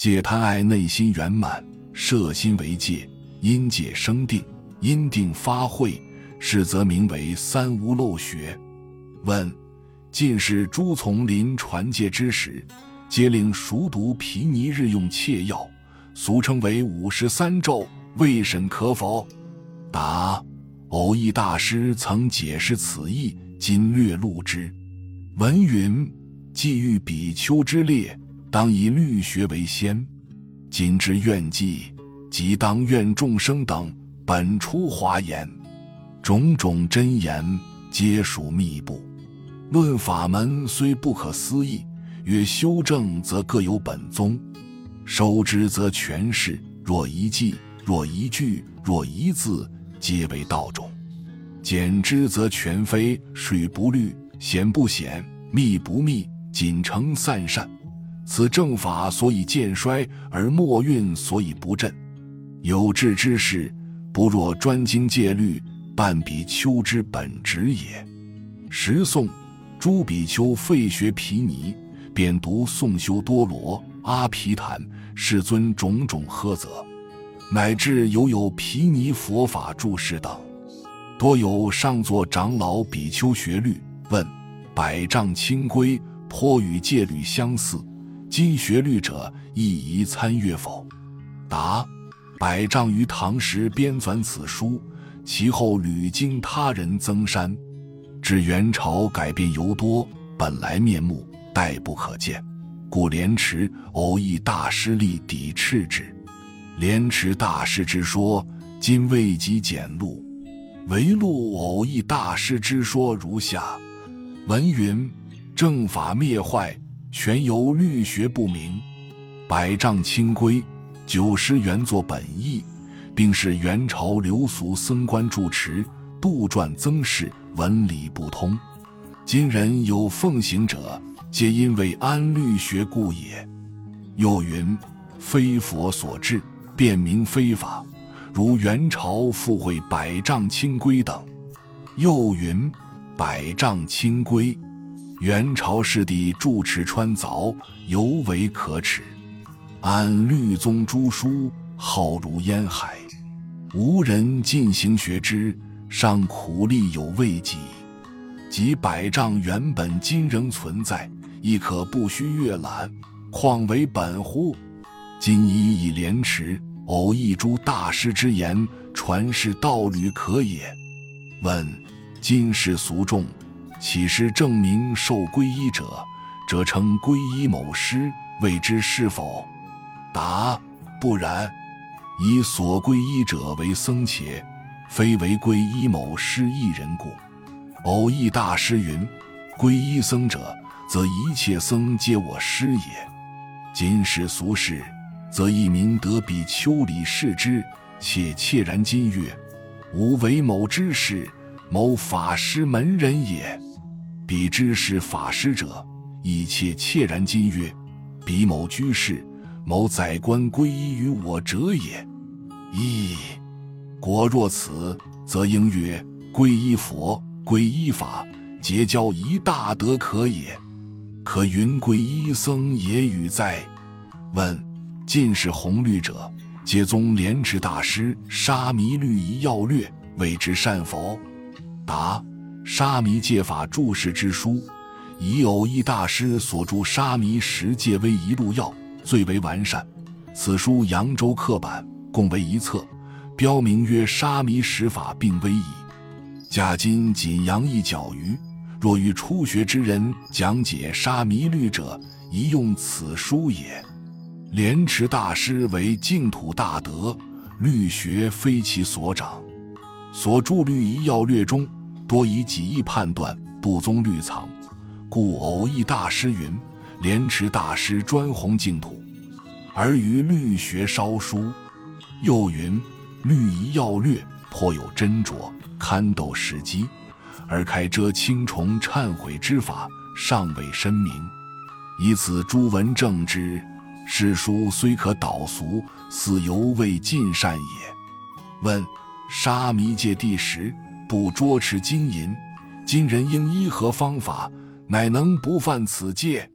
戒贪爱，内心圆满，摄心为戒，因戒生定，因定发慧，是则名为三无漏学。问：近世诸丛林传戒之时，皆令熟读毗尼日用切药，俗称为五十三咒，未审可否？答：偶益大师曾解释此意，今略录之。文云：既欲比丘之列。当以律学为先，今之愿记，即当愿众生等本出华严，种种真言皆属密布。论法门虽不可思议，曰修正则各有本宗，收之则全是。若一记，若一句，若一字，皆为道种；减之则全非。水不绿，显不显，密不密，仅成散善。此正法所以渐衰，而末运所以不振。有志之士，不若专精戒律，半比丘之本职也。时宋诸比丘废学毗尼，便读宋修多罗、阿毗昙世尊种种呵责，乃至犹有毗尼佛法注释等，多有上座长老比丘学律，问百丈清规，颇与戒律相似。今学律者亦宜参阅否？答：百丈于唐时编纂此书，其后屡经他人增删，至元朝改变尤多，本来面目殆不可见，故莲池偶益大师力抵斥之。莲池大师之说，今未及简录，唯录偶益大师之说如下：文云正法灭坏。全由律学不明，百丈清规，九师原作本意，并是元朝流俗僧官住持杜撰增饰，文理不通。今人有奉行者，皆因为安律学故也。又云非佛所制，便名非法，如元朝复会百丈清规等。又云百丈清规。元朝世帝住持穿凿，尤为可耻。按律宗诸书，浩如烟海，无人尽行学之，尚苦力有未及。即百丈原本今仍存在，亦可不须阅览，况为本乎？今已以廉耻，偶一诸大师之言，传世道侣可也。问今世俗众。岂是证明受皈依者，则称皈依某师，谓之是否？答：不然。以所皈依者为僧且，非为皈依某师一人故。偶益大师云：皈依僧者，则一切僧皆我师也。今世俗世，则一名得比丘里视之，且切然今曰：吾为某之师，某法师门人也。彼之是法师者，一切切然今曰：彼某居士、某宰官归依于我者也。亦果若此，则应曰：归依佛、归依法，结交一大德可也。可云归依僧也与哉？问尽是红律者，皆宗莲池大师沙弥律仪要略，谓之善否？答。沙弥戒法注释之书，以偶益大师所著《沙弥十戒微仪录要》最为完善。此书扬州刻版，共为一册，标明曰《沙弥十法并微仪》。假今仅扬一角余，若欲初学之人讲解沙弥律者，宜用此书也。莲池大师为净土大德，律学非其所长，所著律仪要略中。多以己意判断，不宗律藏，故偶益大师云：莲池大师专弘净土，而于律学稍疏。又云律仪要略颇有斟酌，堪斗时机，而开遮青虫忏悔之法，尚未深明。以此诸文证之，是书虽可导俗，似犹未尽善也。问沙弥戒第十。不捉持金银，今人应依何方法，乃能不犯此戒？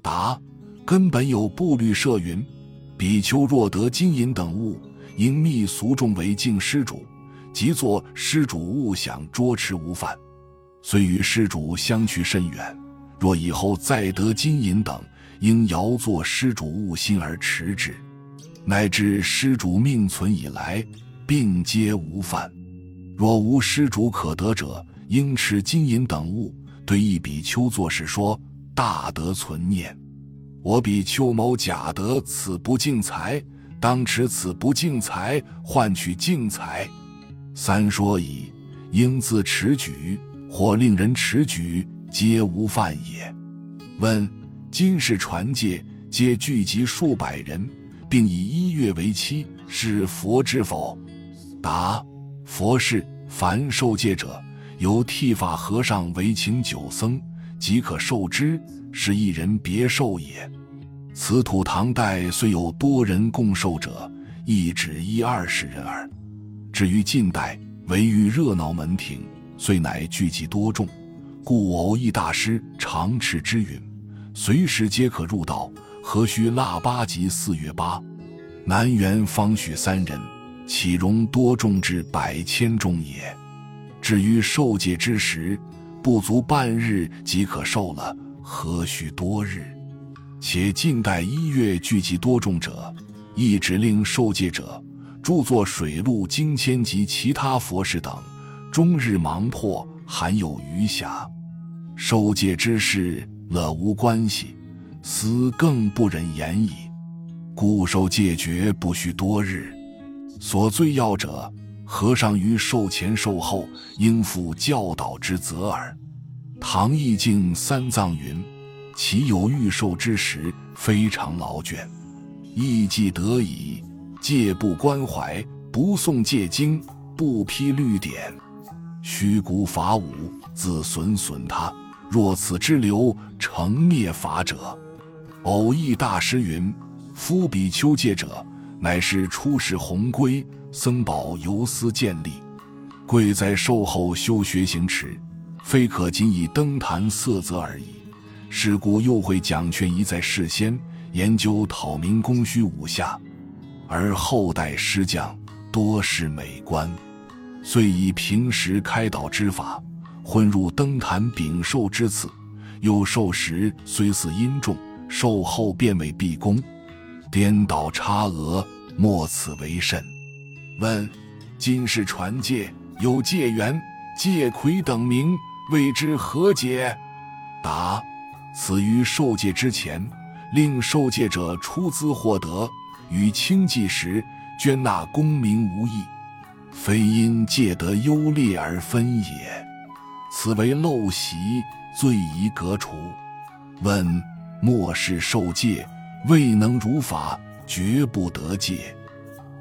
答：根本有步律设云：比丘若得金银等物，应密俗众为敬施主，即作施主勿想捉持无犯。虽与施主相去甚远，若以后再得金银等，应遥作施主勿心而持之，乃至施主命存以来，并皆无犯。若无施主可得者，应持金银等物，对一比丘作事说：“大德存念，我比丘某假得此不敬财，当持此不敬财换取敬财。三说矣，应自持举。”或令人持举，皆无犯也。问：今世传戒，皆聚集数百人，并以一月为期，是佛之否？答：佛是。凡受戒者，由剃发和尚为请九僧，即可受之，是一人别受也。此土唐代虽有多人共受者，亦只一二十人耳。至于近代，唯遇热闹门庭。遂乃聚集多众，故偶一大师常斥之允，随时皆可入道，何须腊八及四月八？南园方许三人，岂容多众至百千众也？至于受戒之时，不足半日即可受了，何须多日？且近代一月聚集多众者，亦指令受戒者著作水陆经签及其他佛事等。终日忙迫，含有余暇，受戒之事，乐无关系，思更不忍言矣。故受戒绝不须多日。所最要者，和尚于受前受后，应负教导之责耳。唐义净三藏云：“其有欲受之时，非常劳倦，亦既得矣。戒不关怀，不诵戒经，不批律典。”虚鼓法武，自损损他。若此之流，成灭法者。偶益大师云：“夫比丘戒者，乃是出世鸿归，僧宝由斯建立。贵在受后修学行持，非可仅以登坛色泽而已。是故又会讲劝一在事先研究讨明功虚五下，而后代师将多是美观。”遂以平时开导之法，混入登坛禀受之次，又授时虽似殷重，受后便为毕恭，颠倒差额，莫此为甚。问：今世传戒有戒缘、戒魁等名，谓之何解？答：此于受戒之前，令受戒者出资获得，于清寂时捐纳功名无异。非因戒得优劣而分也，此为陋习，罪宜革除。问：末世受戒，未能如法，绝不得戒。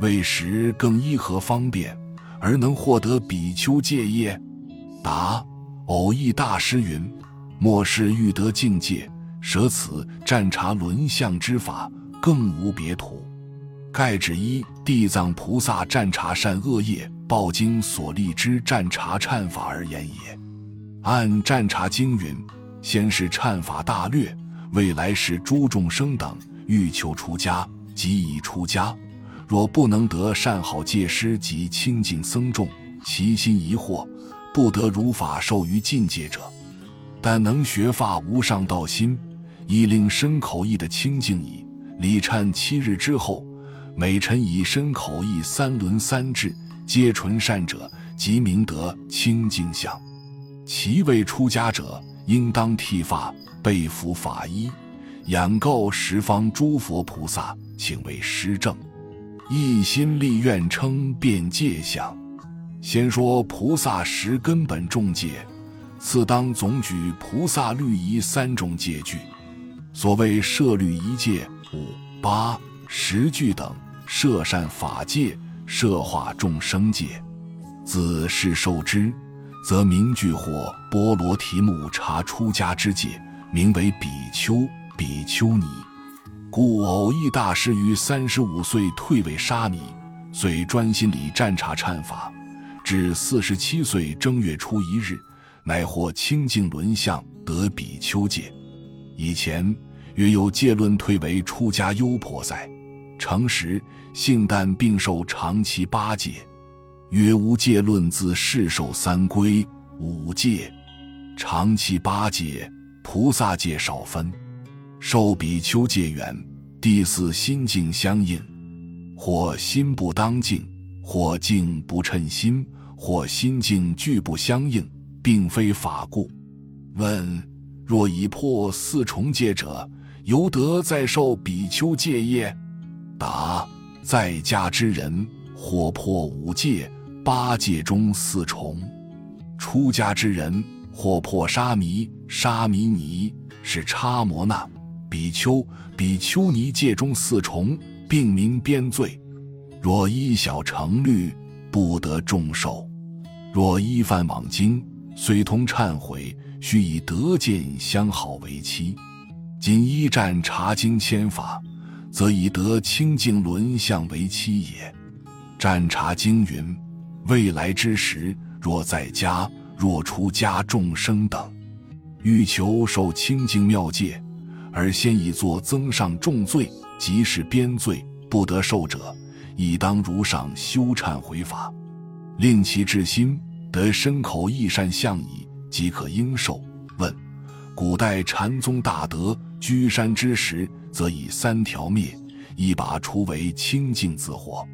为时更依何方便，而能获得比丘戒业？答：偶益大师云：末世欲得境界，舍此占察轮相之法，更无别途。盖指一地藏菩萨占察善恶业报经所立之占察忏法而言也。按占察经云：先是忏法大略，未来是诸众生等欲求出家，即已出家。若不能得善好戒师及清净僧众，其心疑惑，不得如法授于境界者，但能学发无上道心，以令身口意的清净矣。礼忏七日之后。每臣以身口意三轮三至皆纯善者，即明得清净相。其未出家者，应当剃发，备服法衣，仰告十方诸佛菩萨，请为师正。一心立愿称辩戒相。先说菩萨十根本众戒，次当总举菩萨律仪三种戒具。所谓摄律仪戒五八十句等。摄善法界，摄化众生界，自是受之，则名句或波罗提木查出家之戒，名为比丘、比丘尼。故偶益大师于三十五岁退位沙弥，遂专心理占察忏法，至四十七岁正月初一日，乃获清净轮相，得比丘戒。以前约有戒论退为出家优婆塞。诚实，性淡，并受长期八戒。曰：无戒论自世受三归五戒，长期八戒，菩萨戒少分，受比丘戒缘。第四心境相应，或心不当境，或境不称心，或心境俱不相应，并非法故。问：若已破四重戒者，犹得再受比丘戒业？答：在家之人，或破五戒。八戒中四重，出家之人或破沙弥、沙弥尼是叉摩那比丘、比丘尼戒中四重，并名边罪。若依小成律，不得众受；若依犯往经，虽通忏悔，须以得见相好为妻。今依战查经签法，则以得清净轮相为妻也。战查经云。未来之时，若在家，若出家，众生等欲求受清净妙戒，而先以作增上重罪，即是边罪，不得受者，亦当如上修忏悔法，令其至心得身口意善相矣，即可应受。问：古代禅宗大德居山之时，则以三条灭，一把除为清净自活；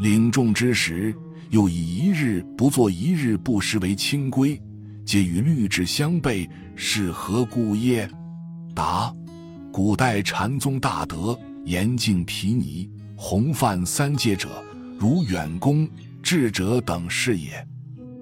领众之时。又以一日不做一日不食为清规，皆与律制相悖，是何故耶？答：古代禅宗大德严禁毗尼、弘范三戒者，如远公、智者等是也。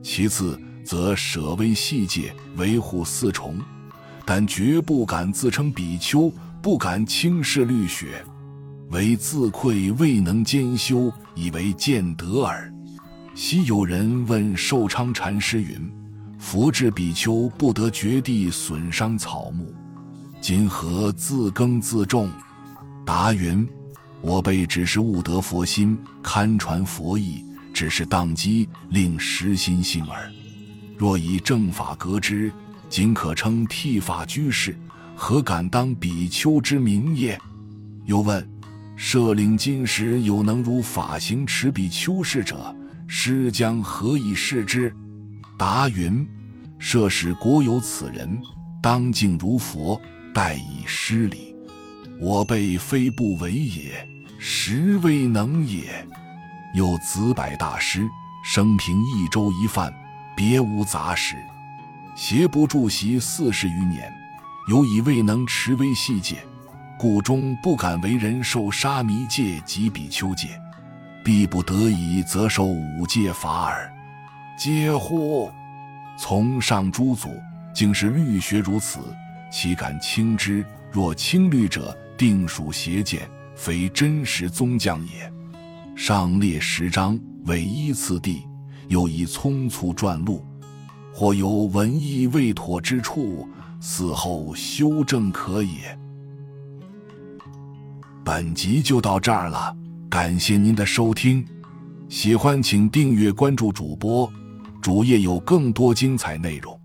其次，则舍微细戒，维护四重，但绝不敢自称比丘，不敢轻视律学，唯自愧未能兼修，以为见得耳。昔有人问寿昌禅师云：“佛制比丘不得掘地损伤草木，今何自耕自种？”答云：“我辈只是悟得佛心，堪传佛意，只是当机令实心性耳。若以正法革之，仅可称剃发居士，何敢当比丘之名也？”又问：“舍领今时有能如法行持比丘士者？”师将何以示之？答云：设使国有此人，当敬如佛，待以施礼。我辈非不为也，实未能也。有子百大师，生平一粥一饭，别无杂事，邪不住习四十余年，犹以未能持微细戒，故终不敢为人受沙弥戒及比丘戒。必不得已，则受五戒法耳。嗟乎！从上诸祖，竟是律学如此，岂敢轻之？若轻律者，定属邪见，非真实宗将也。上列十章，为依次第，又以匆促撰录，或有文意未妥之处，死后修正可也。本集就到这儿了。感谢您的收听，喜欢请订阅关注主播，主页有更多精彩内容。